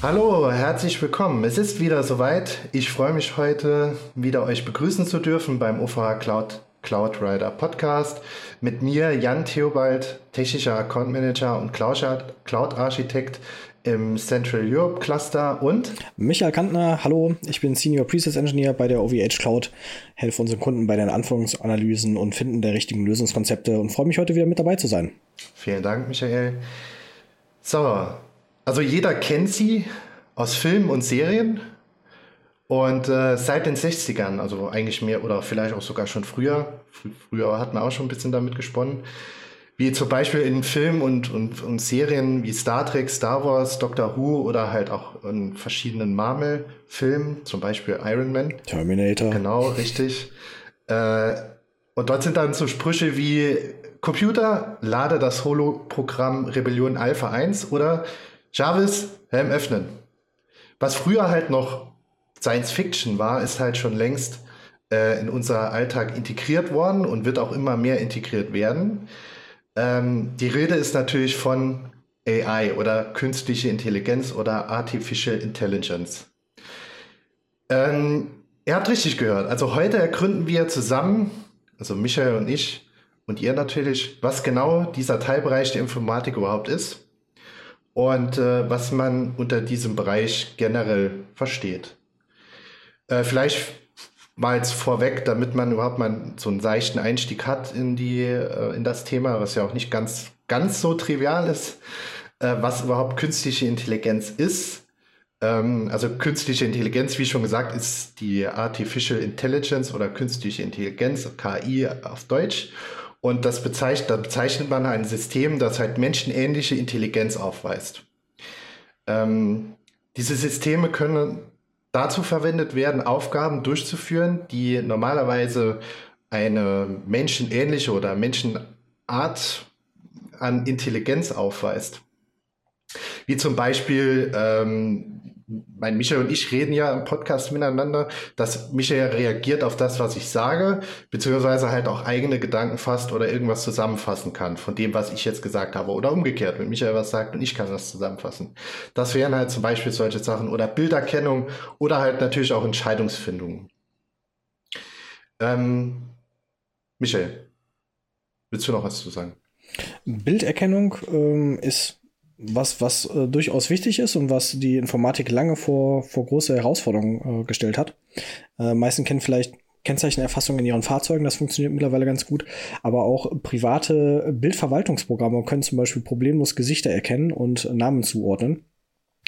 Hallo, herzlich willkommen. Es ist wieder soweit. Ich freue mich heute wieder euch begrüßen zu dürfen beim UFA Cloud Cloud Rider Podcast. Mit mir Jan Theobald, technischer Account Manager und Cloud Architekt im Central Europe Cluster und Michael Kantner, hallo, ich bin Senior Presets Engineer bei der OVH Cloud, helfe unseren Kunden bei den Anforderungsanalysen und Finden der richtigen Lösungskonzepte und freue mich heute wieder mit dabei zu sein. Vielen Dank, Michael. So, also jeder kennt sie aus Filmen und Serien und äh, seit den 60ern, also eigentlich mehr oder vielleicht auch sogar schon früher, fr früher hat man auch schon ein bisschen damit gesponnen, wie zum Beispiel in Filmen und, und, und Serien wie Star Trek, Star Wars, Doctor Who oder halt auch in verschiedenen Marvel-Filmen, zum Beispiel Iron Man. Terminator. Genau, richtig. Äh, und dort sind dann so Sprüche wie Computer, lade das Holo-Programm Rebellion Alpha 1 oder Jarvis, Helm öffnen. Was früher halt noch Science Fiction war, ist halt schon längst äh, in unser Alltag integriert worden und wird auch immer mehr integriert werden. Ähm, die Rede ist natürlich von AI oder künstliche Intelligenz oder Artificial Intelligence. Ähm, ihr habt richtig gehört. Also heute ergründen wir zusammen, also Michael und ich und ihr natürlich, was genau dieser Teilbereich der Informatik überhaupt ist und äh, was man unter diesem Bereich generell versteht. Äh, vielleicht mal jetzt vorweg, damit man überhaupt mal so einen seichten Einstieg hat in die, äh, in das Thema, was ja auch nicht ganz, ganz so trivial ist, äh, was überhaupt künstliche Intelligenz ist. Ähm, also künstliche Intelligenz, wie schon gesagt, ist die Artificial Intelligence oder künstliche Intelligenz, KI auf Deutsch. Und das bezeichnet, da bezeichnet man ein System, das halt menschenähnliche Intelligenz aufweist. Ähm, diese Systeme können dazu verwendet werden, Aufgaben durchzuführen, die normalerweise eine menschenähnliche oder Menschenart an Intelligenz aufweist. Wie zum Beispiel ähm, mein Michael und ich reden ja im Podcast miteinander, dass Michael reagiert auf das, was ich sage, beziehungsweise halt auch eigene Gedanken fasst oder irgendwas zusammenfassen kann von dem, was ich jetzt gesagt habe. Oder umgekehrt, wenn Michael was sagt und ich kann das zusammenfassen. Das wären halt zum Beispiel solche Sachen oder Bilderkennung oder halt natürlich auch Entscheidungsfindung. Ähm, Michael, willst du noch was zu sagen? Bilderkennung ähm, ist was, was äh, durchaus wichtig ist und was die Informatik lange vor, vor große Herausforderungen äh, gestellt hat. Äh, meisten kennen vielleicht Kennzeichenerfassung in ihren Fahrzeugen, das funktioniert mittlerweile ganz gut, aber auch private Bildverwaltungsprogramme können zum Beispiel problemlos Gesichter erkennen und Namen zuordnen.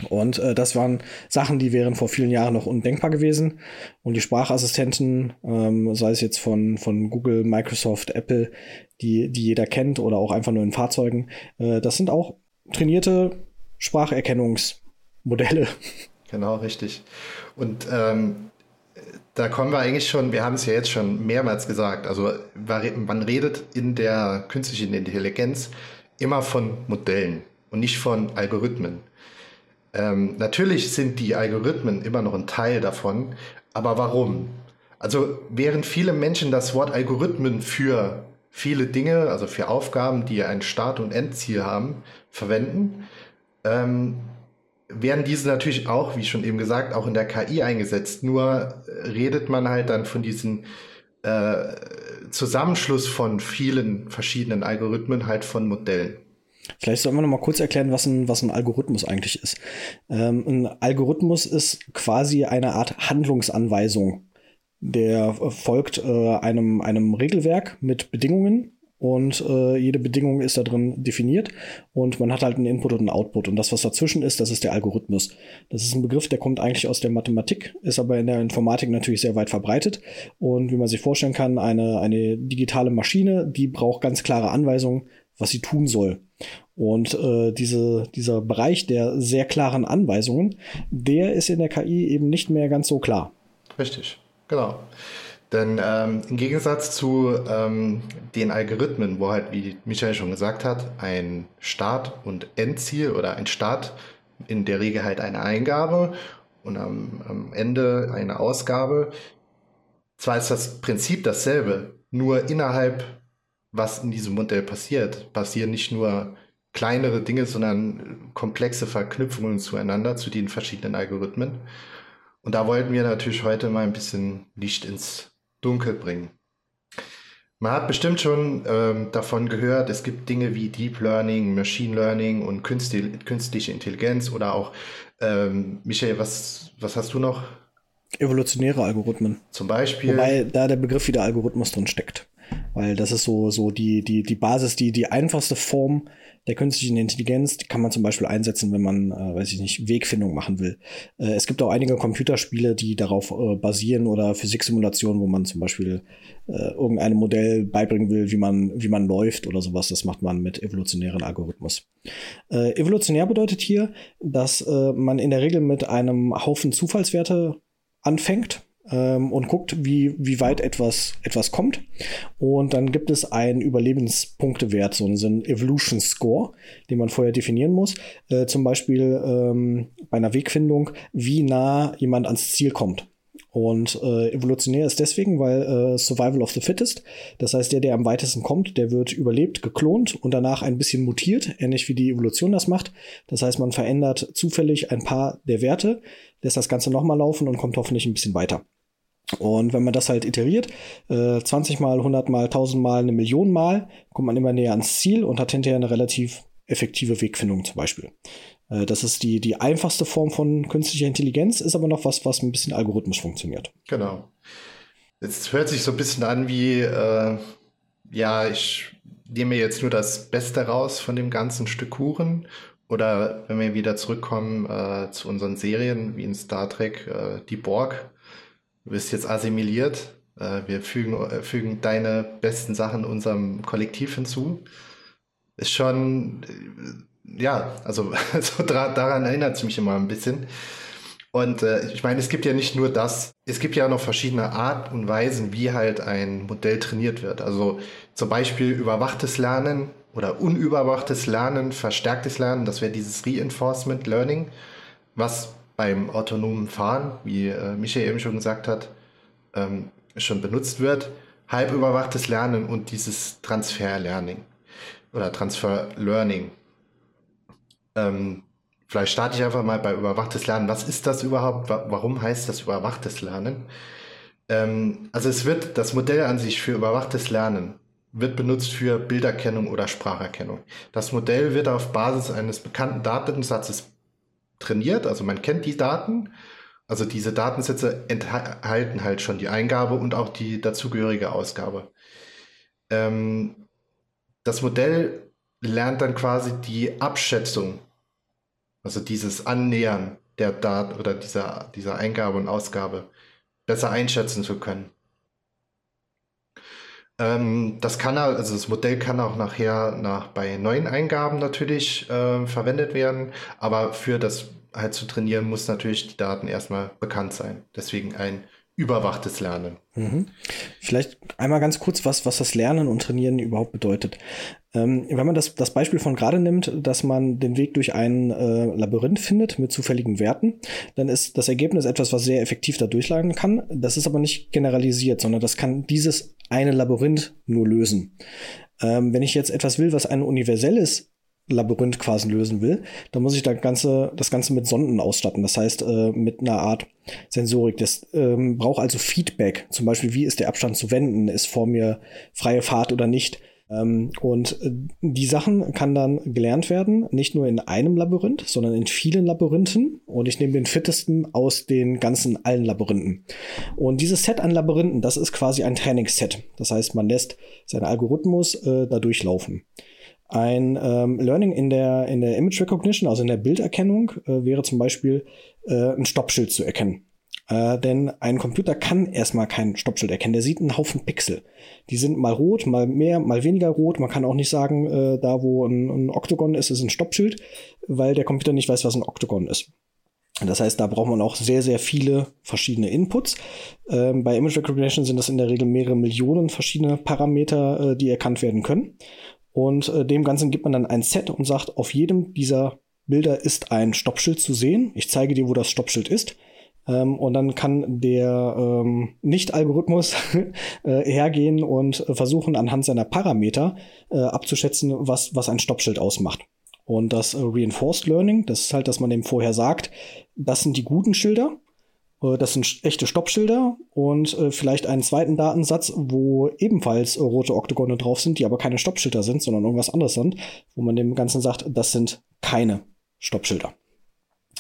Und äh, das waren Sachen, die wären vor vielen Jahren noch undenkbar gewesen. Und die Sprachassistenten, ähm, sei es jetzt von, von Google, Microsoft, Apple, die, die jeder kennt oder auch einfach nur in Fahrzeugen, äh, das sind auch trainierte Spracherkennungsmodelle. Genau, richtig. Und ähm, da kommen wir eigentlich schon, wir haben es ja jetzt schon mehrmals gesagt, also man redet in der künstlichen Intelligenz immer von Modellen und nicht von Algorithmen. Ähm, natürlich sind die Algorithmen immer noch ein Teil davon, aber warum? Also während viele Menschen das Wort Algorithmen für viele Dinge, also für Aufgaben, die ein Start- und Endziel haben, verwenden, ähm, werden diese natürlich auch, wie schon eben gesagt, auch in der KI eingesetzt. Nur redet man halt dann von diesem äh, Zusammenschluss von vielen verschiedenen Algorithmen, halt von Modellen. Vielleicht sollten wir noch mal kurz erklären, was ein, was ein Algorithmus eigentlich ist. Ähm, ein Algorithmus ist quasi eine Art Handlungsanweisung der folgt äh, einem, einem Regelwerk mit Bedingungen und äh, jede Bedingung ist da drin definiert und man hat halt einen Input und einen Output und das, was dazwischen ist, das ist der Algorithmus. Das ist ein Begriff, der kommt eigentlich aus der Mathematik, ist aber in der Informatik natürlich sehr weit verbreitet und wie man sich vorstellen kann, eine, eine digitale Maschine, die braucht ganz klare Anweisungen, was sie tun soll. Und äh, diese, dieser Bereich der sehr klaren Anweisungen, der ist in der KI eben nicht mehr ganz so klar. Richtig. Genau. Denn ähm, im Gegensatz zu ähm, den Algorithmen, wo halt, wie Michael schon gesagt hat, ein Start- und Endziel oder ein Start in der Regel halt eine Eingabe und am, am Ende eine Ausgabe. Zwar ist das Prinzip dasselbe, nur innerhalb, was in diesem Modell passiert, passieren nicht nur kleinere Dinge, sondern komplexe Verknüpfungen zueinander, zu den verschiedenen Algorithmen. Und da wollten wir natürlich heute mal ein bisschen Licht ins Dunkel bringen. Man hat bestimmt schon ähm, davon gehört, es gibt Dinge wie Deep Learning, Machine Learning und künstliche Intelligenz oder auch, ähm, Michael, was, was hast du noch? Evolutionäre Algorithmen. Zum Beispiel. Wobei da der Begriff wieder Algorithmus drin steckt. Weil das ist so, so die, die, die Basis, die, die einfachste Form der künstlichen Intelligenz. Die kann man zum Beispiel einsetzen, wenn man, äh, weiß ich nicht, Wegfindung machen will. Äh, es gibt auch einige Computerspiele, die darauf äh, basieren oder Physiksimulationen, wo man zum Beispiel äh, irgendeinem Modell beibringen will, wie man, wie man läuft oder sowas. Das macht man mit evolutionären Algorithmus. Äh, evolutionär bedeutet hier, dass äh, man in der Regel mit einem Haufen Zufallswerte anfängt ähm, und guckt, wie, wie weit etwas, etwas kommt. Und dann gibt es einen Überlebenspunktewert, so einen Evolution Score, den man vorher definieren muss. Äh, zum Beispiel ähm, bei einer Wegfindung, wie nah jemand ans Ziel kommt. Und äh, evolutionär ist deswegen, weil äh, Survival of the Fittest, das heißt, der, der am weitesten kommt, der wird überlebt, geklont und danach ein bisschen mutiert, ähnlich wie die Evolution das macht. Das heißt, man verändert zufällig ein paar der Werte, lässt das Ganze nochmal laufen und kommt hoffentlich ein bisschen weiter. Und wenn man das halt iteriert, äh, 20 mal, 100 mal, 1000 mal, eine Million mal, kommt man immer näher ans Ziel und hat hinterher eine relativ effektive Wegfindung zum Beispiel. Äh, das ist die, die einfachste Form von künstlicher Intelligenz, ist aber noch was, was ein bisschen algorithmisch funktioniert. Genau. Jetzt hört sich so ein bisschen an wie, äh, ja, ich nehme jetzt nur das Beste raus von dem ganzen Stück Kuchen. Oder wenn wir wieder zurückkommen äh, zu unseren Serien wie in Star Trek, äh, die Borg, du bist jetzt assimiliert. Äh, wir fügen, äh, fügen deine besten Sachen unserem Kollektiv hinzu. Ist schon ja, also, also daran erinnert es mich immer ein bisschen. Und äh, ich meine, es gibt ja nicht nur das, es gibt ja noch verschiedene Art und Weisen, wie halt ein Modell trainiert wird. Also zum Beispiel überwachtes Lernen oder unüberwachtes Lernen, verstärktes Lernen, das wäre dieses Reinforcement Learning, was beim autonomen Fahren, wie äh, Michael eben schon gesagt hat, ähm, schon benutzt wird. Halbüberwachtes Lernen und dieses Transfer Learning oder Transfer Learning. Ähm, vielleicht starte ich einfach mal bei überwachtes Lernen. Was ist das überhaupt? Warum heißt das überwachtes Lernen? Ähm, also es wird das Modell an sich für überwachtes Lernen wird benutzt für Bilderkennung oder Spracherkennung. Das Modell wird auf Basis eines bekannten Datensatzes trainiert, also man kennt die Daten. Also diese Datensätze enthalten halt schon die Eingabe und auch die dazugehörige Ausgabe. Ähm, das Modell lernt dann quasi die Abschätzung, also dieses Annähern der Daten oder dieser, dieser Eingabe und Ausgabe besser einschätzen zu können. Ähm, das kann also das Modell kann auch nachher nach bei neuen Eingaben natürlich äh, verwendet werden, aber für das halt zu trainieren muss natürlich die Daten erstmal bekannt sein. Deswegen ein überwachtes Lernen. Mhm. Vielleicht einmal ganz kurz, was, was das Lernen und Trainieren überhaupt bedeutet. Ähm, wenn man das, das Beispiel von gerade nimmt, dass man den Weg durch ein äh, Labyrinth findet mit zufälligen Werten, dann ist das Ergebnis etwas, was sehr effektiv da durchlagen kann. Das ist aber nicht generalisiert, sondern das kann dieses eine Labyrinth nur lösen. Ähm, wenn ich jetzt etwas will, was ein universelles Labyrinth quasi lösen will, dann muss ich das Ganze, das Ganze mit Sonden ausstatten. Das heißt, äh, mit einer Art Sensorik. Das ähm, braucht also Feedback. Zum Beispiel, wie ist der Abstand zu wenden? Ist vor mir freie Fahrt oder nicht? Ähm, und äh, die Sachen kann dann gelernt werden, nicht nur in einem Labyrinth, sondern in vielen Labyrinthen. Und ich nehme den fittesten aus den ganzen allen Labyrinthen. Und dieses Set an Labyrinthen, das ist quasi ein Trainingsset. Das heißt, man lässt seinen Algorithmus äh, da durchlaufen. Ein ähm, Learning in der, in der Image Recognition, also in der Bilderkennung, äh, wäre zum Beispiel äh, ein Stoppschild zu erkennen. Äh, denn ein Computer kann erstmal kein Stoppschild erkennen. Der sieht einen Haufen Pixel. Die sind mal rot, mal mehr, mal weniger rot. Man kann auch nicht sagen, äh, da wo ein, ein Oktogon ist, ist ein Stoppschild, weil der Computer nicht weiß, was ein Oktogon ist. Das heißt, da braucht man auch sehr, sehr viele verschiedene Inputs. Ähm, bei Image Recognition sind das in der Regel mehrere Millionen verschiedene Parameter, äh, die erkannt werden können. Und äh, dem Ganzen gibt man dann ein Set und sagt, auf jedem dieser Bilder ist ein Stoppschild zu sehen. Ich zeige dir, wo das Stoppschild ist. Ähm, und dann kann der ähm, Nicht-Algorithmus äh, hergehen und versuchen, anhand seiner Parameter äh, abzuschätzen, was, was ein Stoppschild ausmacht. Und das äh, Reinforced Learning, das ist halt, dass man dem vorher sagt, das sind die guten Schilder, äh, das sind echte Stoppschilder und äh, vielleicht einen zweiten Datensatz, wo ebenfalls äh, rote Oktogone drauf sind, die aber keine Stoppschilder sind, sondern irgendwas anderes sind, wo man dem Ganzen sagt, das sind keine Stoppschilder.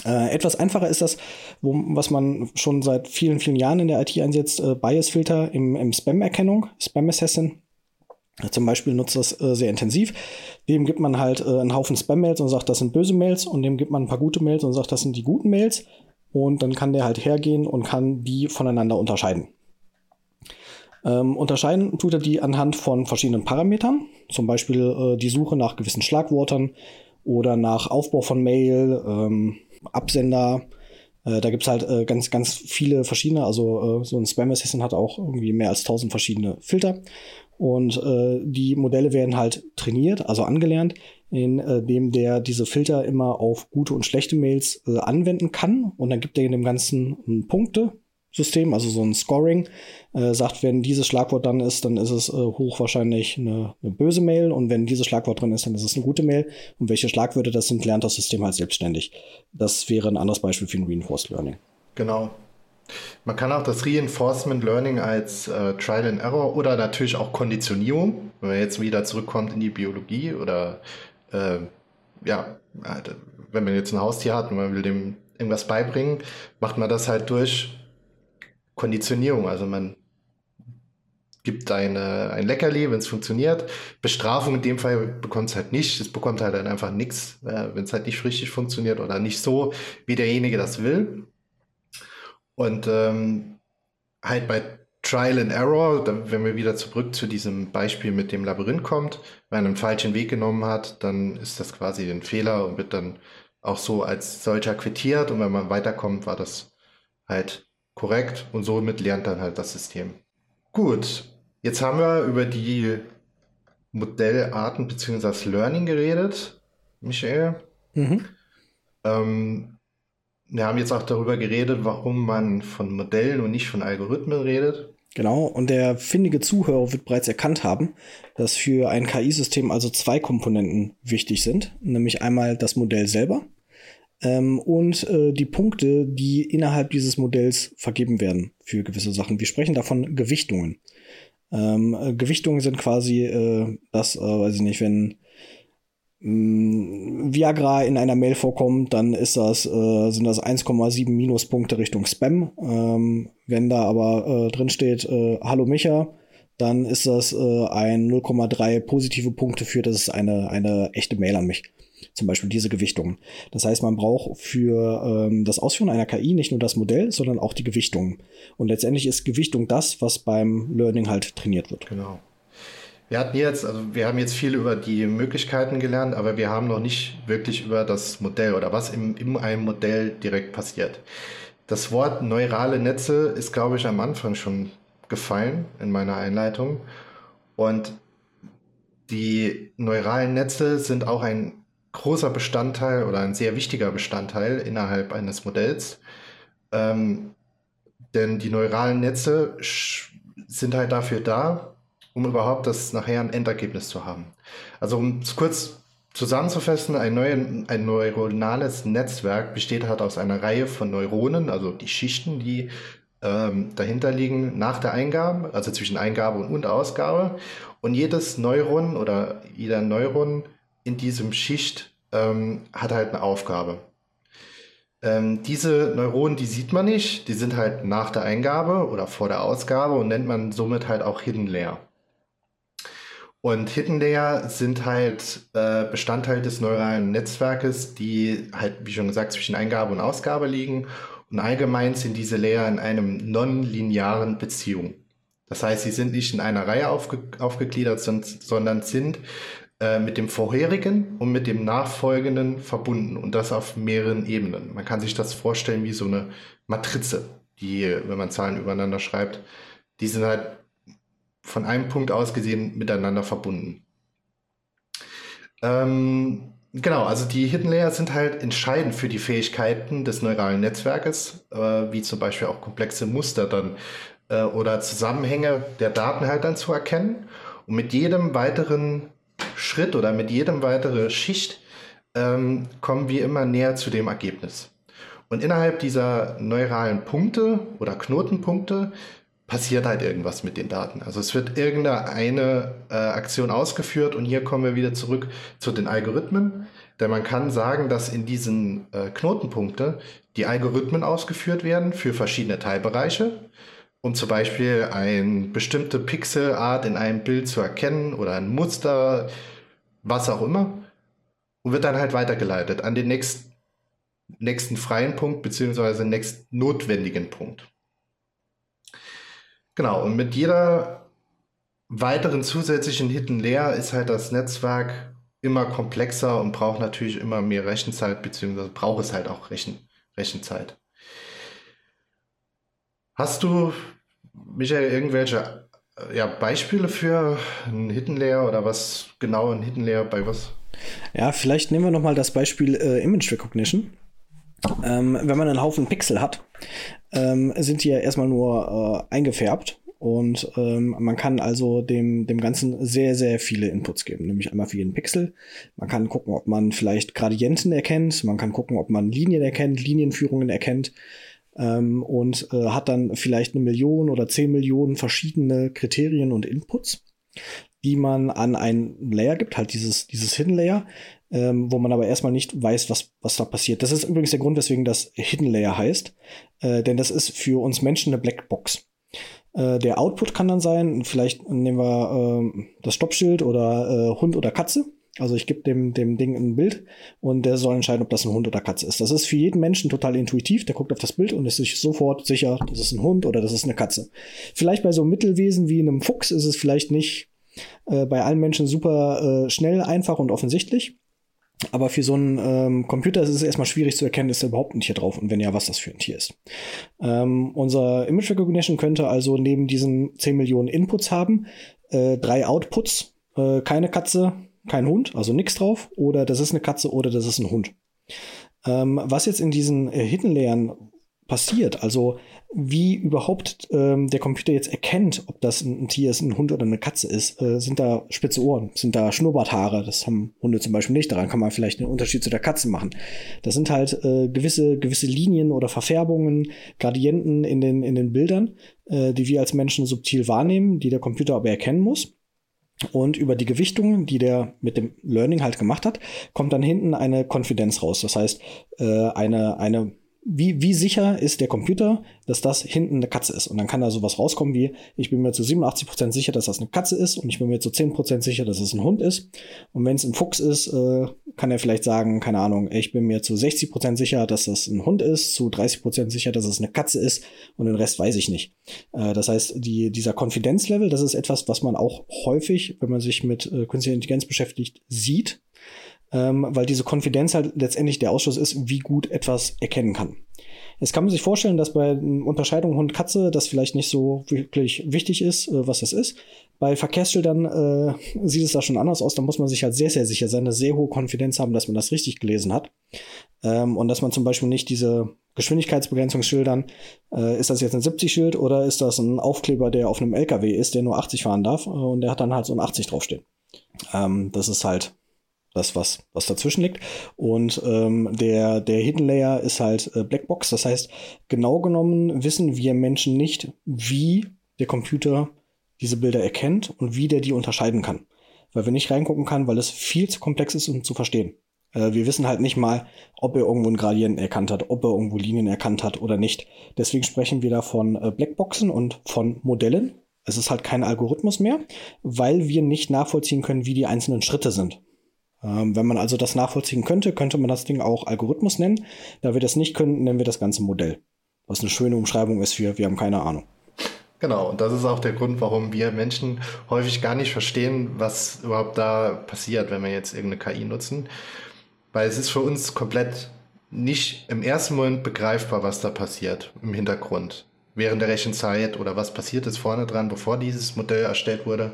Äh, etwas einfacher ist das, wo, was man schon seit vielen, vielen Jahren in der IT einsetzt, äh, Bias-Filter im, im Spam-Erkennung, Spam-Assassin. Zum Beispiel nutzt das äh, sehr intensiv. Dem gibt man halt äh, einen Haufen Spam-Mails und sagt, das sind böse Mails. Und dem gibt man ein paar gute Mails und sagt, das sind die guten Mails. Und dann kann der halt hergehen und kann die voneinander unterscheiden. Ähm, unterscheiden tut er die anhand von verschiedenen Parametern, zum Beispiel äh, die Suche nach gewissen Schlagwörtern oder nach Aufbau von Mail, ähm, Absender. Äh, da gibt es halt äh, ganz, ganz viele verschiedene. Also äh, so ein Spam Assistant hat auch irgendwie mehr als 1000 verschiedene Filter. Und äh, die Modelle werden halt trainiert, also angelernt, indem äh, der diese Filter immer auf gute und schlechte Mails äh, anwenden kann. Und dann gibt er in dem Ganzen Punkte, System, also so ein Scoring, äh, sagt, wenn dieses Schlagwort dann ist, dann ist es äh, hochwahrscheinlich eine, eine, böse Mail und wenn dieses Schlagwort drin ist, dann ist es eine gute Mail. Und welche Schlagwörter das sind, lernt das System halt selbstständig. Das wäre ein anderes Beispiel für ein Reinforced Learning. Genau. Man kann auch das Reinforcement Learning als äh, Trial and Error oder natürlich auch Konditionierung, wenn man jetzt wieder zurückkommt in die Biologie oder äh, ja, wenn man jetzt ein Haustier hat und man will dem irgendwas beibringen, macht man das halt durch Konditionierung. Also man gibt eine, ein Leckerli, wenn es funktioniert. Bestrafung in dem Fall bekommt es halt nicht. Es bekommt halt dann einfach nichts, äh, wenn es halt nicht richtig funktioniert oder nicht so, wie derjenige das will. Und ähm, halt bei Trial and Error, wenn wir wieder zurück zu diesem Beispiel mit dem Labyrinth kommt, wenn man einen falschen Weg genommen hat, dann ist das quasi ein Fehler und wird dann auch so als solcher quittiert. Und wenn man weiterkommt, war das halt korrekt und somit lernt dann halt das System. Gut, jetzt haben wir über die Modellarten bzw. das Learning geredet, Michael. Mhm. Ähm, wir haben jetzt auch darüber geredet, warum man von Modellen und nicht von Algorithmen redet. Genau, und der findige Zuhörer wird bereits erkannt haben, dass für ein KI-System also zwei Komponenten wichtig sind, nämlich einmal das Modell selber ähm, und äh, die Punkte, die innerhalb dieses Modells vergeben werden für gewisse Sachen. Wir sprechen davon Gewichtungen. Ähm, äh, Gewichtungen sind quasi äh, das, äh, weiß ich nicht, wenn mm, Viagra in einer Mail vorkommt, dann ist das, äh, sind das 1,7 Minuspunkte Richtung Spam. Ähm, wenn da aber äh, drin steht, äh, Hallo Micha, dann ist das äh, ein 0,3 positive Punkte für, das ist eine, eine echte Mail an mich zum Beispiel diese Gewichtungen. Das heißt, man braucht für ähm, das Ausführen einer KI nicht nur das Modell, sondern auch die Gewichtung. Und letztendlich ist Gewichtung das, was beim Learning halt trainiert wird. Genau. Wir hatten jetzt, also wir haben jetzt viel über die Möglichkeiten gelernt, aber wir haben noch nicht wirklich über das Modell oder was im, in einem Modell direkt passiert. Das Wort neurale Netze ist, glaube ich, am Anfang schon gefallen in meiner Einleitung. Und die neuralen Netze sind auch ein großer Bestandteil oder ein sehr wichtiger Bestandteil innerhalb eines Modells. Ähm, denn die neuralen Netze sind halt dafür da, um überhaupt das nachher ein Endergebnis zu haben. Also um es kurz zusammenzufassen, ein, neu, ein neuronales Netzwerk besteht halt aus einer Reihe von Neuronen, also die Schichten, die ähm, dahinter liegen nach der Eingabe, also zwischen Eingabe und Ausgabe. Und jedes Neuron oder jeder Neuron in diesem Schicht ähm, hat halt eine Aufgabe. Ähm, diese Neuronen, die sieht man nicht, die sind halt nach der Eingabe oder vor der Ausgabe und nennt man somit halt auch Hidden Layer. Und Hidden Layer sind halt äh, Bestandteil des neuralen Netzwerkes, die halt, wie schon gesagt, zwischen Eingabe und Ausgabe liegen. Und allgemein sind diese Layer in einem nonlinearen Beziehung. Das heißt, sie sind nicht in einer Reihe aufge aufgegliedert, sondern sind äh, mit dem vorherigen und mit dem nachfolgenden verbunden und das auf mehreren Ebenen. Man kann sich das vorstellen wie so eine Matrize, die, wenn man Zahlen übereinander schreibt, die sind halt von einem Punkt aus gesehen miteinander verbunden. Ähm, genau, also die Hidden Layers sind halt entscheidend für die Fähigkeiten des neuralen Netzwerkes, äh, wie zum Beispiel auch komplexe Muster dann äh, oder Zusammenhänge der Daten halt dann zu erkennen. Und mit jedem weiteren Schritt oder mit jedem weiteren Schicht ähm, kommen wir immer näher zu dem Ergebnis. Und innerhalb dieser neuralen Punkte oder Knotenpunkte passiert halt irgendwas mit den Daten. Also es wird irgendeine äh, Aktion ausgeführt und hier kommen wir wieder zurück zu den Algorithmen. Denn man kann sagen, dass in diesen äh, Knotenpunkte die Algorithmen ausgeführt werden für verschiedene Teilbereiche, um zum Beispiel eine bestimmte Pixelart in einem Bild zu erkennen oder ein Muster, was auch immer, und wird dann halt weitergeleitet an den nächsten, nächsten freien Punkt beziehungsweise nächsten notwendigen Punkt. Genau, und mit jeder weiteren zusätzlichen Hidden Layer ist halt das Netzwerk immer komplexer und braucht natürlich immer mehr Rechenzeit, beziehungsweise braucht es halt auch Rechen Rechenzeit. Hast du, Michael, irgendwelche ja, Beispiele für ein Hidden Layer oder was genau ein Hidden Layer bei was? Ja, vielleicht nehmen wir nochmal das Beispiel äh, Image Recognition. Ähm, wenn man einen Haufen Pixel hat, ähm, sind die ja erstmal nur äh, eingefärbt und ähm, man kann also dem, dem Ganzen sehr, sehr viele Inputs geben, nämlich einmal für jeden Pixel. Man kann gucken, ob man vielleicht Gradienten erkennt, man kann gucken, ob man Linien erkennt, Linienführungen erkennt ähm, und äh, hat dann vielleicht eine Million oder zehn Millionen verschiedene Kriterien und Inputs, die man an ein Layer gibt, halt dieses, dieses Hidden Layer, ähm, wo man aber erstmal nicht weiß, was, was da passiert. Das ist übrigens der Grund, weswegen das Hidden Layer heißt, äh, denn das ist für uns Menschen eine Blackbox. Äh, der Output kann dann sein, vielleicht nehmen wir äh, das Stoppschild oder äh, Hund oder Katze. Also ich gebe dem, dem Ding ein Bild und der soll entscheiden, ob das ein Hund oder Katze ist. Das ist für jeden Menschen total intuitiv. Der guckt auf das Bild und ist sich sofort sicher, das ist ein Hund oder das ist eine Katze. Vielleicht bei so einem Mittelwesen wie einem Fuchs ist es vielleicht nicht äh, bei allen Menschen super äh, schnell, einfach und offensichtlich. Aber für so einen ähm, Computer ist es erstmal schwierig zu erkennen, ist da überhaupt ein Tier drauf und wenn ja, was das für ein Tier ist. Ähm, unser Image Recognition könnte also neben diesen 10 Millionen Inputs haben, äh, drei Outputs, äh, keine Katze, kein Hund, also nichts drauf, oder das ist eine Katze oder das ist ein Hund. Ähm, was jetzt in diesen äh, Hidden Layern passiert, also wie überhaupt ähm, der Computer jetzt erkennt, ob das ein, ein, Tier ist, ein Hund oder eine Katze ist. Äh, sind da spitze Ohren? Sind da Schnurrbarthaare? Das haben Hunde zum Beispiel nicht. Daran kann man vielleicht einen Unterschied zu der Katze machen. Das sind halt äh, gewisse, gewisse Linien oder Verfärbungen, Gradienten in den, in den Bildern, äh, die wir als Menschen subtil wahrnehmen, die der Computer aber erkennen muss. Und über die Gewichtung, die der mit dem Learning halt gemacht hat, kommt dann hinten eine Konfidenz raus. Das heißt, äh, eine, eine wie, wie sicher ist der Computer, dass das hinten eine Katze ist? Und dann kann da sowas rauskommen wie, ich bin mir zu 87% sicher, dass das eine Katze ist und ich bin mir zu 10% sicher, dass es ein Hund ist. Und wenn es ein Fuchs ist, äh, kann er vielleicht sagen, keine Ahnung, ich bin mir zu 60% sicher, dass das ein Hund ist, zu 30% sicher, dass es eine Katze ist und den Rest weiß ich nicht. Äh, das heißt, die, dieser Konfidenzlevel, das ist etwas, was man auch häufig, wenn man sich mit äh, künstlicher Intelligenz beschäftigt, sieht ähm, weil diese Konfidenz halt letztendlich der Ausschluss ist, wie gut etwas erkennen kann. Jetzt kann man sich vorstellen, dass bei Unterscheidung Hund-Katze das vielleicht nicht so wirklich wichtig ist, äh, was das ist. Bei Verkehrsschildern äh, sieht es da schon anders aus. Da muss man sich halt sehr, sehr sicher sein, eine sehr hohe Konfidenz haben, dass man das richtig gelesen hat. Ähm, und dass man zum Beispiel nicht diese Geschwindigkeitsbegrenzungsschildern, äh, ist das jetzt ein 70-Schild oder ist das ein Aufkleber, der auf einem LKW ist, der nur 80 fahren darf äh, und der hat dann halt so ein 80 draufstehen. Ähm, das ist halt das, was, was dazwischen liegt. Und ähm, der, der Hidden Layer ist halt äh, Blackbox. Das heißt, genau genommen wissen wir Menschen nicht, wie der Computer diese Bilder erkennt und wie der die unterscheiden kann. Weil wir nicht reingucken kann, weil es viel zu komplex ist, um zu verstehen. Äh, wir wissen halt nicht mal, ob er irgendwo einen Gradienten erkannt hat, ob er irgendwo Linien erkannt hat oder nicht. Deswegen sprechen wir da von äh, Blackboxen und von Modellen. Es ist halt kein Algorithmus mehr, weil wir nicht nachvollziehen können, wie die einzelnen Schritte sind. Ähm, wenn man also das nachvollziehen könnte, könnte man das Ding auch Algorithmus nennen. Da wir das nicht können, nennen wir das ganze Modell. Was eine schöne Umschreibung ist für, wir haben keine Ahnung. Genau, und das ist auch der Grund, warum wir Menschen häufig gar nicht verstehen, was überhaupt da passiert, wenn wir jetzt irgendeine KI nutzen. Weil es ist für uns komplett nicht im ersten Moment begreifbar, was da passiert im Hintergrund. Während der Rechenzeit oder was passiert ist vorne dran, bevor dieses Modell erstellt wurde.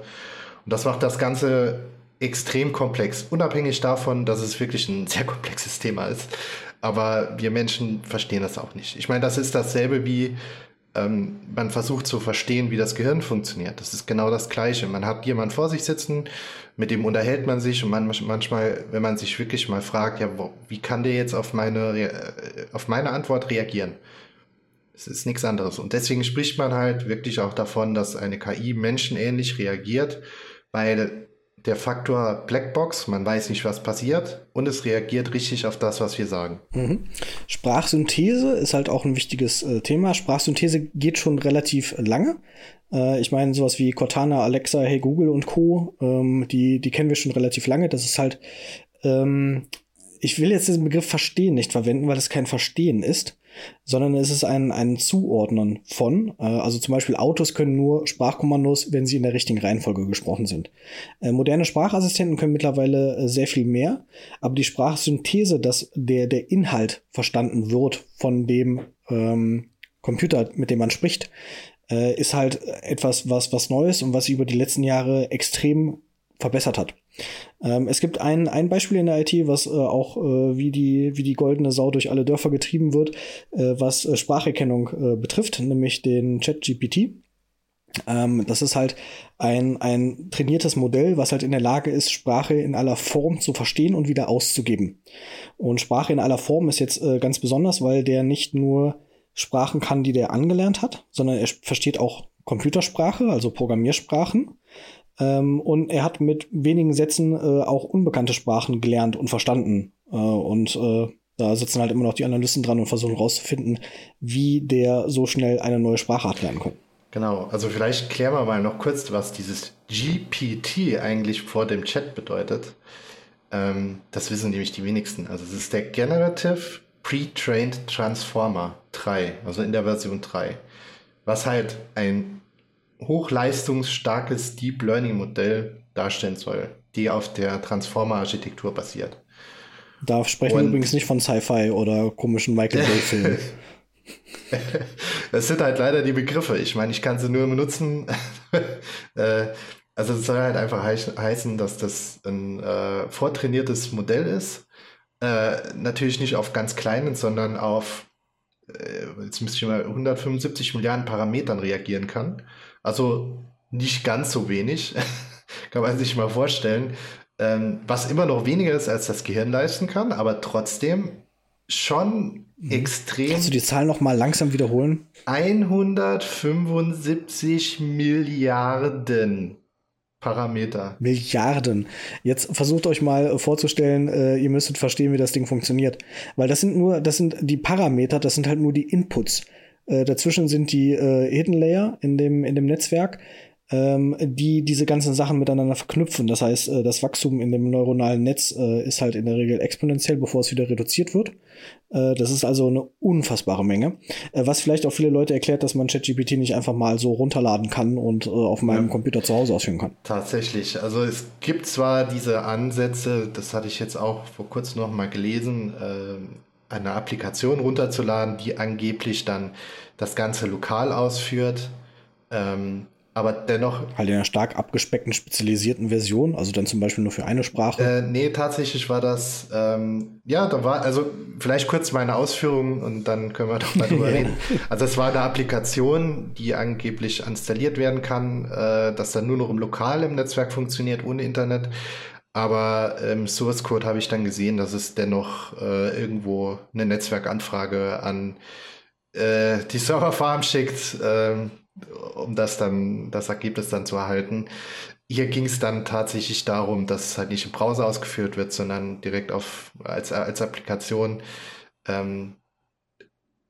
Und das macht das Ganze extrem komplex, unabhängig davon, dass es wirklich ein sehr komplexes Thema ist. Aber wir Menschen verstehen das auch nicht. Ich meine, das ist dasselbe wie ähm, man versucht zu verstehen, wie das Gehirn funktioniert. Das ist genau das Gleiche. Man hat jemanden vor sich sitzen, mit dem unterhält man sich und man, manchmal, wenn man sich wirklich mal fragt, ja, wie kann der jetzt auf meine, äh, auf meine Antwort reagieren? Es ist nichts anderes. Und deswegen spricht man halt wirklich auch davon, dass eine KI menschenähnlich reagiert, weil der Faktor Blackbox, man weiß nicht, was passiert und es reagiert richtig auf das, was wir sagen. Mhm. Sprachsynthese ist halt auch ein wichtiges äh, Thema. Sprachsynthese geht schon relativ lange. Äh, ich meine, sowas wie Cortana, Alexa, Hey Google und Co., ähm, die, die kennen wir schon relativ lange. Das ist halt, ähm, ich will jetzt diesen Begriff Verstehen nicht verwenden, weil es kein Verstehen ist sondern es ist ein, ein Zuordnen von. Äh, also zum Beispiel Autos können nur Sprachkommandos, wenn sie in der richtigen Reihenfolge gesprochen sind. Äh, moderne Sprachassistenten können mittlerweile äh, sehr viel mehr, aber die Sprachsynthese, dass der, der Inhalt verstanden wird von dem ähm, Computer, mit dem man spricht, äh, ist halt etwas, was, was Neues und was über die letzten Jahre extrem verbessert hat. Ähm, es gibt ein, ein Beispiel in der IT, was äh, auch äh, wie, die, wie die goldene Sau durch alle Dörfer getrieben wird, äh, was äh, Spracherkennung äh, betrifft, nämlich den ChatGPT. Ähm, das ist halt ein, ein trainiertes Modell, was halt in der Lage ist, Sprache in aller Form zu verstehen und wieder auszugeben. Und Sprache in aller Form ist jetzt äh, ganz besonders, weil der nicht nur Sprachen kann, die der angelernt hat, sondern er versteht auch Computersprache, also Programmiersprachen. Ähm, und er hat mit wenigen Sätzen äh, auch unbekannte Sprachen gelernt und verstanden. Äh, und äh, da sitzen halt immer noch die Analysten dran und versuchen herauszufinden, wie der so schnell eine neue Sprachart lernen kann. Genau, also vielleicht klären wir mal noch kurz, was dieses GPT eigentlich vor dem Chat bedeutet. Ähm, das wissen nämlich die wenigsten. Also es ist der Generative Pre-Trained Transformer 3, also in der Version 3, was halt ein hochleistungsstarkes Deep Learning Modell darstellen soll, die auf der Transformer-Architektur basiert. Da sprechen Und wir übrigens nicht von Sci-Fi oder komischen Michael Bay-Filmen. das sind halt leider die Begriffe. Ich meine, ich kann sie nur benutzen. Äh, also es soll halt einfach heißen, dass das ein äh, vortrainiertes Modell ist. Äh, natürlich nicht auf ganz kleinen, sondern auf, jetzt müsste ich mal 175 Milliarden Parametern reagieren kann. Also nicht ganz so wenig, kann man sich mal vorstellen. Ähm, was immer noch weniger ist, als das Gehirn leisten kann, aber trotzdem schon mhm. extrem. Kannst du die Zahl noch mal langsam wiederholen? 175 Milliarden Parameter. Milliarden. Jetzt versucht euch mal vorzustellen, äh, ihr müsstet verstehen, wie das Ding funktioniert. Weil das sind nur, das sind die Parameter, das sind halt nur die Inputs. Äh, dazwischen sind die äh, Hidden Layer in dem, in dem Netzwerk, ähm, die diese ganzen Sachen miteinander verknüpfen. Das heißt, äh, das Wachstum in dem neuronalen Netz äh, ist halt in der Regel exponentiell, bevor es wieder reduziert wird. Äh, das ist also eine unfassbare Menge. Äh, was vielleicht auch viele Leute erklärt, dass man ChatGPT nicht einfach mal so runterladen kann und auf meinem ja. Computer zu Hause ausführen kann. Tatsächlich. Also es gibt zwar diese Ansätze, das hatte ich jetzt auch vor kurzem noch mal gelesen, ähm, eine Applikation runterzuladen, die angeblich dann das Ganze lokal ausführt. Ähm, aber dennoch. Halt in einer stark abgespeckten, spezialisierten Version, also dann zum Beispiel nur für eine Sprache? Äh, nee, tatsächlich war das, ähm, ja, da war, also vielleicht kurz meine Ausführungen und dann können wir doch mal drüber reden. Also es war eine Applikation, die angeblich installiert werden kann, äh, dass dann nur noch im Lokal im Netzwerk funktioniert, ohne Internet. Aber im ähm, Source Code habe ich dann gesehen, dass es dennoch äh, irgendwo eine Netzwerkanfrage an äh, die Serverfarm schickt, äh, um das dann, das Ergebnis dann zu erhalten. Hier ging es dann tatsächlich darum, dass es halt nicht im Browser ausgeführt wird, sondern direkt auf, als, als Applikation. Ähm,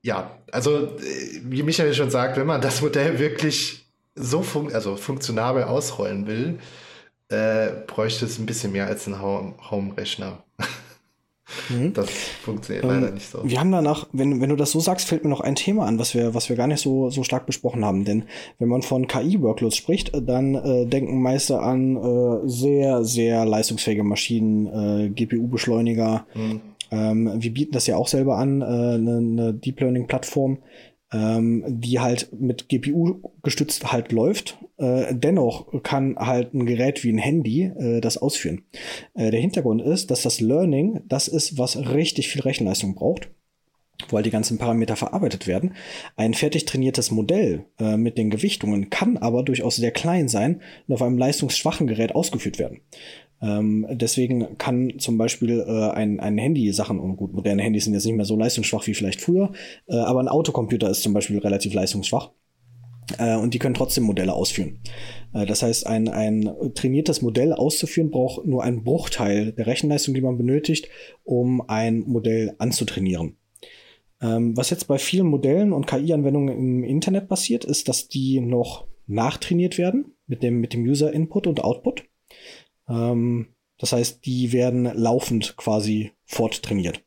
ja, also äh, wie Michael schon sagt, wenn man das Modell wirklich so fun also funktionabel ausrollen will, äh, bräuchte es ein bisschen mehr als ein Home-Rechner. Mhm. Das funktioniert ähm, leider nicht so. Wir haben danach, wenn, wenn du das so sagst, fällt mir noch ein Thema an, was wir, was wir gar nicht so, so stark besprochen haben. Denn wenn man von KI-Workloads spricht, dann äh, denken meiste an äh, sehr, sehr leistungsfähige Maschinen, äh, GPU-Beschleuniger. Mhm. Ähm, wir bieten das ja auch selber an, eine äh, ne, ne Deep Learning-Plattform ähm, die halt mit GPU gestützt halt läuft. Äh, dennoch kann halt ein Gerät wie ein Handy äh, das ausführen. Äh, der Hintergrund ist, dass das Learning das ist, was richtig viel Rechenleistung braucht. halt die ganzen Parameter verarbeitet werden. Ein fertig trainiertes Modell äh, mit den Gewichtungen kann aber durchaus sehr klein sein und auf einem leistungsschwachen Gerät ausgeführt werden. Ähm, deswegen kann zum Beispiel äh, ein, ein Handy Sachen, und gut, moderne Handys sind jetzt nicht mehr so leistungsschwach wie vielleicht früher, äh, aber ein Autocomputer ist zum Beispiel relativ leistungsschwach. Äh, und die können trotzdem Modelle ausführen. Äh, das heißt, ein, ein trainiertes Modell auszuführen braucht nur einen Bruchteil der Rechenleistung, die man benötigt, um ein Modell anzutrainieren. Ähm, was jetzt bei vielen Modellen und KI-Anwendungen im Internet passiert, ist, dass die noch nachtrainiert werden mit dem, mit dem User-Input und Output. Ähm, das heißt, die werden laufend quasi forttrainiert.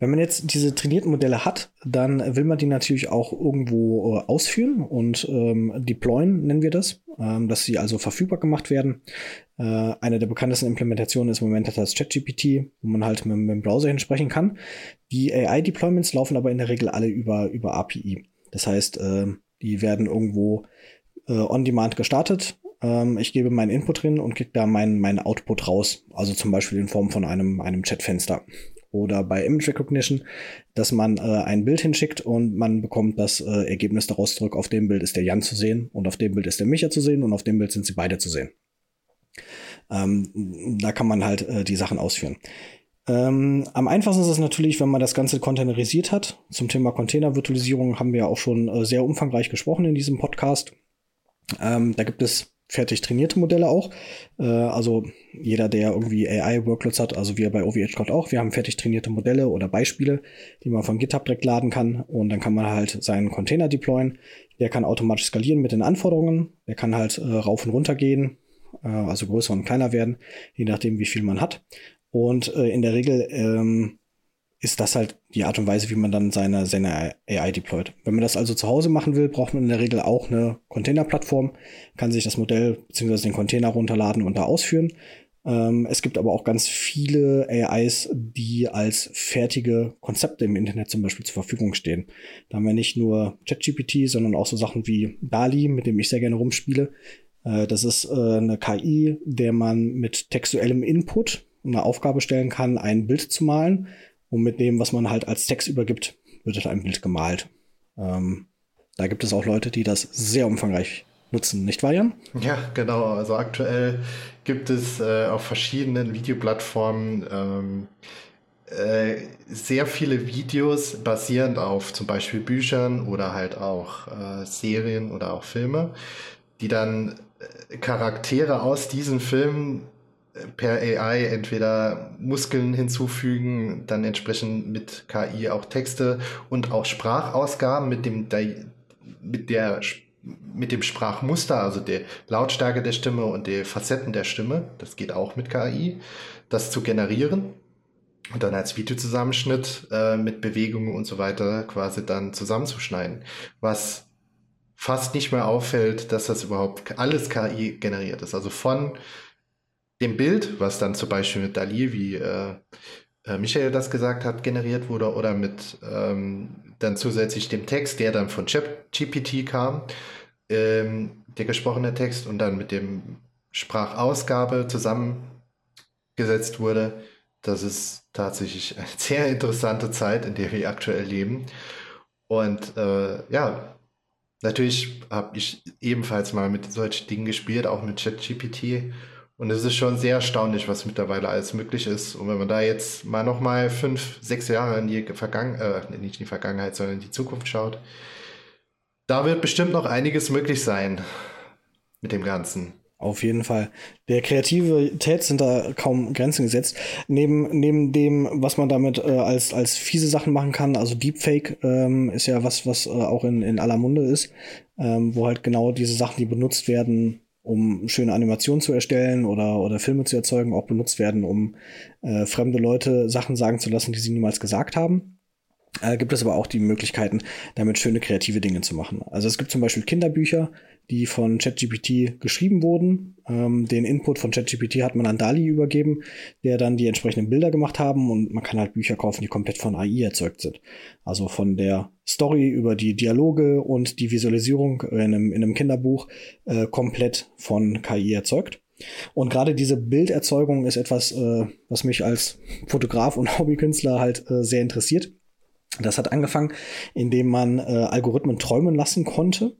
Wenn man jetzt diese trainierten Modelle hat, dann will man die natürlich auch irgendwo äh, ausführen und ähm, deployen, nennen wir das, ähm, dass sie also verfügbar gemacht werden. Äh, eine der bekanntesten Implementationen ist im Moment das ChatGPT, wo man halt mit, mit dem Browser hinsprechen kann. Die AI-Deployments laufen aber in der Regel alle über, über API. Das heißt, äh, die werden irgendwo äh, on-demand gestartet ähm, ich gebe meinen Input drin und kriege da meinen, meinen Output raus. Also zum Beispiel in Form von einem, einem Chatfenster. Oder bei Image Recognition, dass man äh, ein Bild hinschickt und man bekommt das äh, Ergebnis daraus zurück. Auf dem Bild ist der Jan zu sehen und auf dem Bild ist der Micha zu sehen und auf dem Bild sind sie beide zu sehen. Ähm, da kann man halt äh, die Sachen ausführen. Ähm, am einfachsten ist es natürlich, wenn man das Ganze containerisiert hat. Zum Thema Container-Virtualisierung haben wir auch schon äh, sehr umfangreich gesprochen in diesem Podcast. Ähm, da gibt es fertig trainierte Modelle auch. Äh, also jeder, der irgendwie AI-Workloads hat, also wir bei OVH Cloud auch, wir haben fertig trainierte Modelle oder Beispiele, die man von GitHub direkt laden kann und dann kann man halt seinen Container deployen. Der kann automatisch skalieren mit den Anforderungen. Der kann halt äh, rauf und runter gehen, äh, also größer und kleiner werden, je nachdem, wie viel man hat. Und äh, in der Regel ähm, ist das halt die Art und Weise, wie man dann seine, seine AI deployt. Wenn man das also zu Hause machen will, braucht man in der Regel auch eine Container-Plattform, kann sich das Modell bzw. den Container runterladen und da ausführen. Ähm, es gibt aber auch ganz viele AIs, die als fertige Konzepte im Internet zum Beispiel zur Verfügung stehen. Da haben wir nicht nur ChatGPT, sondern auch so Sachen wie DALI, mit dem ich sehr gerne rumspiele. Äh, das ist äh, eine KI, der man mit textuellem Input eine Aufgabe stellen kann, ein Bild zu malen und mit dem, was man halt als Text übergibt, wird halt ein Bild gemalt. Ähm, da gibt es auch Leute, die das sehr umfangreich nutzen, nicht wahr, Jan? Ja, genau. Also aktuell gibt es äh, auf verschiedenen Videoplattformen ähm, äh, sehr viele Videos basierend auf zum Beispiel Büchern oder halt auch äh, Serien oder auch Filme, die dann äh, Charaktere aus diesen Filmen per AI entweder Muskeln hinzufügen, dann entsprechend mit KI auch Texte und auch Sprachausgaben mit dem, mit der, mit dem Sprachmuster, also der Lautstärke der Stimme und der Facetten der Stimme, das geht auch mit KI, das zu generieren und dann als Videozusammenschnitt äh, mit Bewegungen und so weiter quasi dann zusammenzuschneiden, was fast nicht mehr auffällt, dass das überhaupt alles KI generiert ist. Also von dem Bild, was dann zum Beispiel mit Dali, wie äh, äh, Michael das gesagt hat, generiert wurde, oder mit ähm, dann zusätzlich dem Text, der dann von GPT kam, ähm, der gesprochene Text und dann mit dem Sprachausgabe zusammengesetzt wurde. Das ist tatsächlich eine sehr interessante Zeit, in der wir aktuell leben. Und äh, ja, natürlich habe ich ebenfalls mal mit solchen Dingen gespielt, auch mit ChatGPT. Und es ist schon sehr erstaunlich, was mittlerweile alles möglich ist. Und wenn man da jetzt mal nochmal fünf, sechs Jahre in die Vergangenheit, äh, nicht in die Vergangenheit, sondern in die Zukunft schaut, da wird bestimmt noch einiges möglich sein mit dem Ganzen. Auf jeden Fall. Der Kreativität sind da kaum Grenzen gesetzt. Neben, neben dem, was man damit äh, als, als fiese Sachen machen kann, also Deepfake ähm, ist ja was, was äh, auch in, in aller Munde ist, ähm, wo halt genau diese Sachen, die benutzt werden, um schöne Animationen zu erstellen oder, oder Filme zu erzeugen, auch benutzt werden, um äh, fremde Leute Sachen sagen zu lassen, die sie niemals gesagt haben. Äh, gibt es aber auch die Möglichkeiten, damit schöne kreative Dinge zu machen. Also es gibt zum Beispiel Kinderbücher, die von ChatGPT geschrieben wurden. Ähm, den Input von ChatGPT hat man an Dali übergeben, der dann die entsprechenden Bilder gemacht haben und man kann halt Bücher kaufen, die komplett von AI erzeugt sind. Also von der Story über die Dialoge und die Visualisierung in einem, in einem Kinderbuch äh, komplett von KI erzeugt. Und gerade diese Bilderzeugung ist etwas, äh, was mich als Fotograf und Hobbykünstler halt äh, sehr interessiert Das hat angefangen, indem man äh, Algorithmen träumen lassen konnte,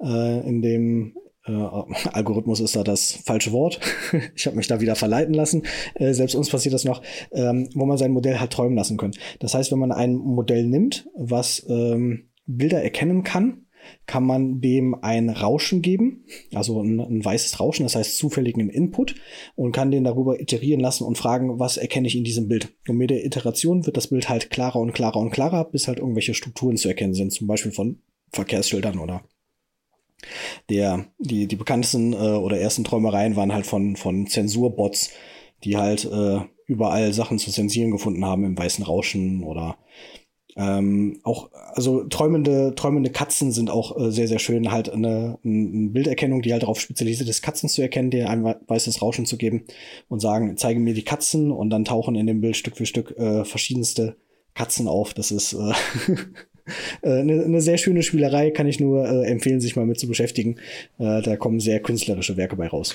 äh, indem äh, Algorithmus ist da das falsche Wort. ich habe mich da wieder verleiten lassen. Äh, selbst uns passiert das noch, ähm, wo man sein Modell hat träumen lassen können. Das heißt, wenn man ein Modell nimmt, was ähm, Bilder erkennen kann, kann man dem ein Rauschen geben, also ein, ein, weißes Rauschen, das heißt zufälligen Input und kann den darüber iterieren lassen und fragen, was erkenne ich in diesem Bild. Und mit der Iteration wird das Bild halt klarer und klarer und klarer, bis halt irgendwelche Strukturen zu erkennen sind, zum Beispiel von Verkehrsschildern oder der, die, die bekanntesten äh, oder ersten Träumereien waren halt von, von Zensurbots, die halt äh, überall Sachen zu zensieren gefunden haben im weißen Rauschen oder ähm, auch, also träumende, träumende Katzen sind auch äh, sehr, sehr schön, halt eine, eine Bilderkennung, die halt darauf spezialisiert ist, Katzen zu erkennen, dir ein weißes Rauschen zu geben und sagen, zeige mir die Katzen und dann tauchen in dem Bild Stück für Stück äh, verschiedenste Katzen auf. Das ist äh, Äh, eine, eine sehr schöne Spielerei, kann ich nur äh, empfehlen, sich mal mit zu beschäftigen. Äh, da kommen sehr künstlerische Werke bei raus.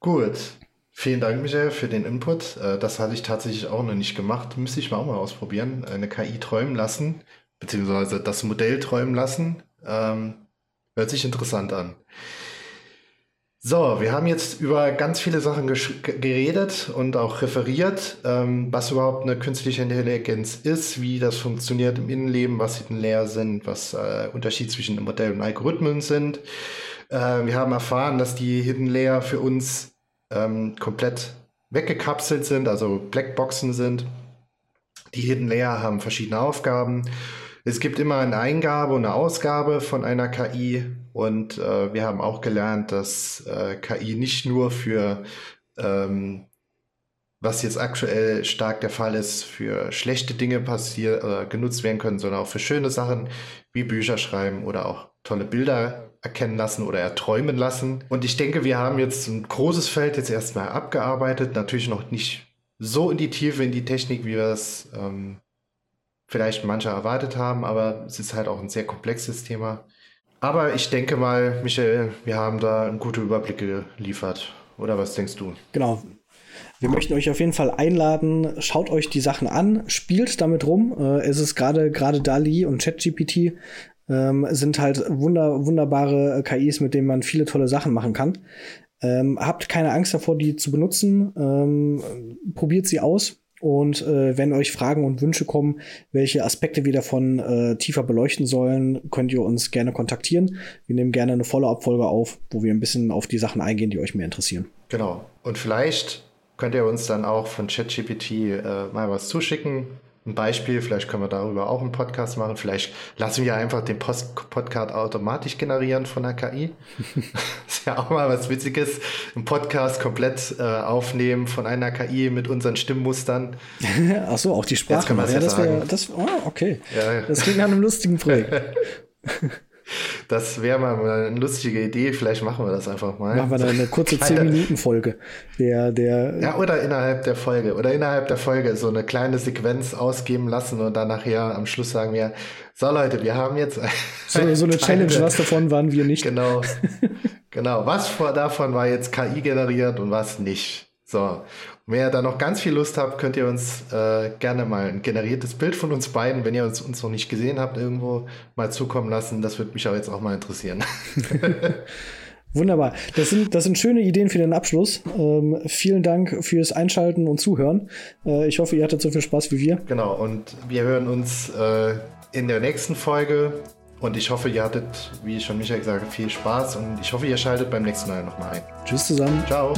Gut. Vielen Dank, Michael, für den Input. Äh, das hatte ich tatsächlich auch noch nicht gemacht. Müsste ich mal auch mal ausprobieren. Eine KI träumen lassen, beziehungsweise das Modell träumen lassen. Ähm, hört sich interessant an. So, wir haben jetzt über ganz viele Sachen geredet und auch referiert, ähm, was überhaupt eine künstliche Intelligenz ist, wie das funktioniert im Innenleben, was Hidden Layer sind, was äh, Unterschied zwischen Modell und Algorithmen sind. Äh, wir haben erfahren, dass die Hidden Layer für uns ähm, komplett weggekapselt sind, also Blackboxen sind. Die Hidden Layer haben verschiedene Aufgaben es gibt immer eine Eingabe und eine Ausgabe von einer KI und äh, wir haben auch gelernt, dass äh, KI nicht nur für, ähm, was jetzt aktuell stark der Fall ist, für schlechte Dinge passiert, äh, genutzt werden können, sondern auch für schöne Sachen wie Bücher schreiben oder auch tolle Bilder erkennen lassen oder erträumen lassen. Und ich denke, wir haben jetzt ein großes Feld jetzt erstmal abgearbeitet, natürlich noch nicht so in die Tiefe in die Technik, wie wir es ähm, vielleicht manche erwartet haben, aber es ist halt auch ein sehr komplexes Thema. Aber ich denke mal, Michael, wir haben da einen guten Überblick geliefert. Oder was denkst du? Genau. Wir möchten euch auf jeden Fall einladen, schaut euch die Sachen an, spielt damit rum. Äh, es ist gerade gerade DALI und ChatGPT ähm, sind halt wunder, wunderbare KIs, mit denen man viele tolle Sachen machen kann. Ähm, habt keine Angst davor, die zu benutzen. Ähm, probiert sie aus und äh, wenn euch Fragen und Wünsche kommen, welche Aspekte wir davon äh, tiefer beleuchten sollen, könnt ihr uns gerne kontaktieren. Wir nehmen gerne eine Follow-up-Folge auf, wo wir ein bisschen auf die Sachen eingehen, die euch mehr interessieren. Genau. Und vielleicht könnt ihr uns dann auch von ChatGPT äh, mal was zuschicken, ein Beispiel, vielleicht können wir darüber auch einen Podcast machen. Vielleicht lassen wir einfach den Post Podcast automatisch generieren von der KI. das ist ja auch mal was Witziges. Ein Podcast komplett äh, aufnehmen von einer KI mit unseren Stimmmustern. Ach so, auch die Sprache. Ja, das wäre, das, oh, okay. Ja. Das klingt nach einem lustigen Projekt. Das wäre mal eine lustige Idee. Vielleicht machen wir das einfach mal. Machen wir da eine kurze 10-Minuten-Folge. Der, der ja, oder innerhalb der Folge. Oder innerhalb der Folge so eine kleine Sequenz ausgeben lassen und dann nachher am Schluss sagen wir, so Leute, wir haben jetzt so, so eine Challenge, was davon waren wir nicht. Genau. genau. Was davon war jetzt KI generiert und was nicht. So. Wer da noch ganz viel Lust habt, könnt ihr uns äh, gerne mal ein generiertes Bild von uns beiden, wenn ihr uns, uns noch nicht gesehen habt, irgendwo mal zukommen lassen. Das würde mich auch jetzt auch mal interessieren. Wunderbar. Das sind, das sind schöne Ideen für den Abschluss. Ähm, vielen Dank fürs Einschalten und Zuhören. Äh, ich hoffe, ihr hattet so viel Spaß wie wir. Genau, und wir hören uns äh, in der nächsten Folge. Und ich hoffe, ihr hattet, wie schon Michael gesagt viel Spaß. Und ich hoffe, ihr schaltet beim nächsten Mal nochmal ein. Tschüss zusammen. Ciao.